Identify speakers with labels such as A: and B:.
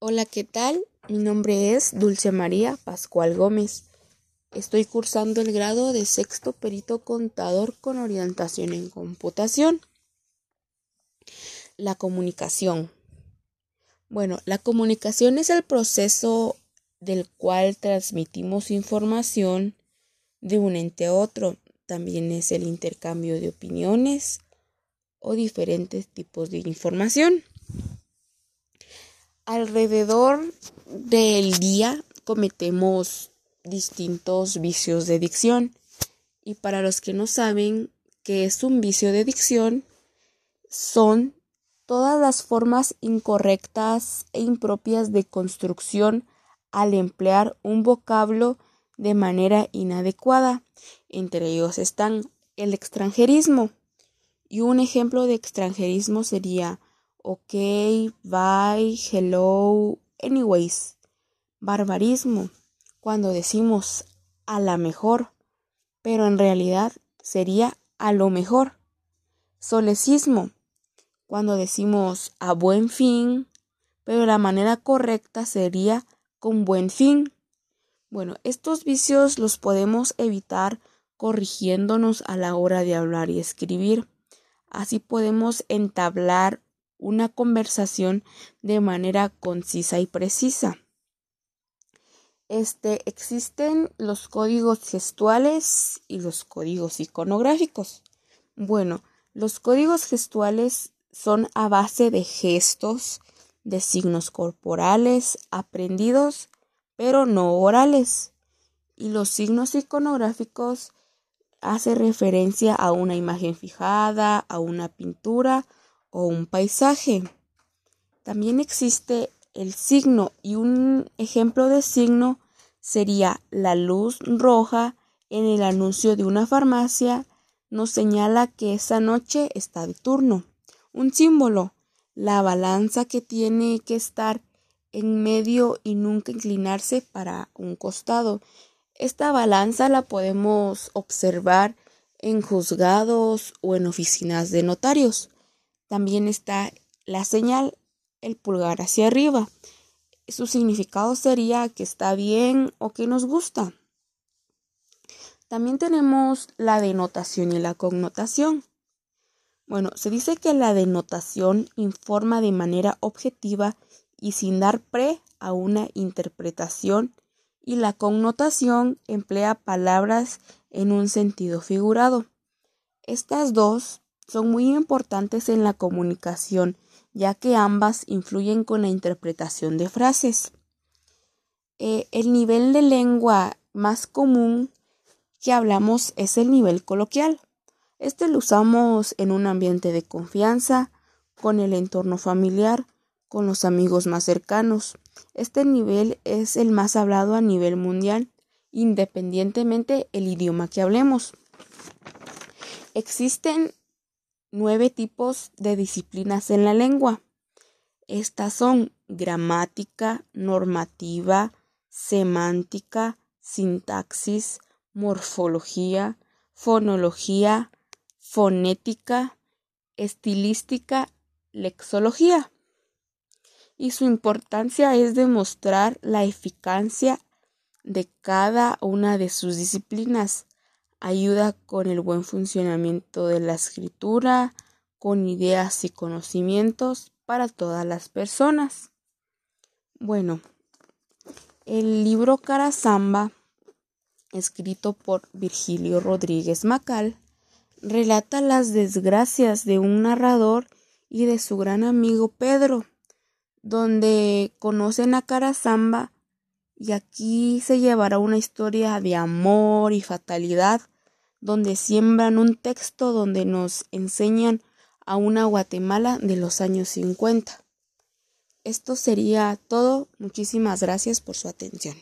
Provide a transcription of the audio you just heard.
A: Hola, ¿qué tal? Mi nombre es Dulce María Pascual Gómez. Estoy cursando el grado de sexto perito contador con orientación en computación. La comunicación. Bueno, la comunicación es el proceso del cual transmitimos información de un ente a otro. También es el intercambio de opiniones o diferentes tipos de información. Alrededor del día cometemos distintos vicios de dicción. Y para los que no saben qué es un vicio de dicción, son todas las formas incorrectas e impropias de construcción al emplear un vocablo de manera inadecuada. Entre ellos están el extranjerismo. Y un ejemplo de extranjerismo sería ok, bye, hello, anyways. Barbarismo, cuando decimos a la mejor, pero en realidad sería a lo mejor. Solecismo, cuando decimos a buen fin, pero la manera correcta sería con buen fin. Bueno, estos vicios los podemos evitar corrigiéndonos a la hora de hablar y escribir. Así podemos entablar una conversación de manera concisa y precisa. Este, existen los códigos gestuales y los códigos iconográficos. Bueno, los códigos gestuales son a base de gestos, de signos corporales aprendidos, pero no orales. Y los signos iconográficos hace referencia a una imagen fijada, a una pintura o un paisaje. También existe el signo y un ejemplo de signo sería la luz roja en el anuncio de una farmacia nos señala que esa noche está de turno. Un símbolo, la balanza que tiene que estar en medio y nunca inclinarse para un costado. Esta balanza la podemos observar en juzgados o en oficinas de notarios. También está la señal, el pulgar hacia arriba. Su significado sería que está bien o que nos gusta. También tenemos la denotación y la connotación. Bueno, se dice que la denotación informa de manera objetiva y sin dar pre a una interpretación y la connotación emplea palabras en un sentido figurado. Estas dos son muy importantes en la comunicación, ya que ambas influyen con la interpretación de frases. Eh, el nivel de lengua más común que hablamos es el nivel coloquial. Este lo usamos en un ambiente de confianza, con el entorno familiar, con los amigos más cercanos. Este nivel es el más hablado a nivel mundial, independientemente el idioma que hablemos. Existen nueve tipos de disciplinas en la lengua. Estas son gramática, normativa, semántica, sintaxis, morfología, fonología, fonética, estilística, lexología. Y su importancia es demostrar la eficacia de cada una de sus disciplinas ayuda con el buen funcionamiento de la escritura, con ideas y conocimientos para todas las personas. Bueno, el libro Carazamba, escrito por Virgilio Rodríguez Macal, relata las desgracias de un narrador y de su gran amigo Pedro, donde conocen a Carazamba y aquí se llevará una historia de amor y fatalidad, donde siembran un texto donde nos enseñan a una Guatemala de los años 50. Esto sería todo. Muchísimas gracias por su atención.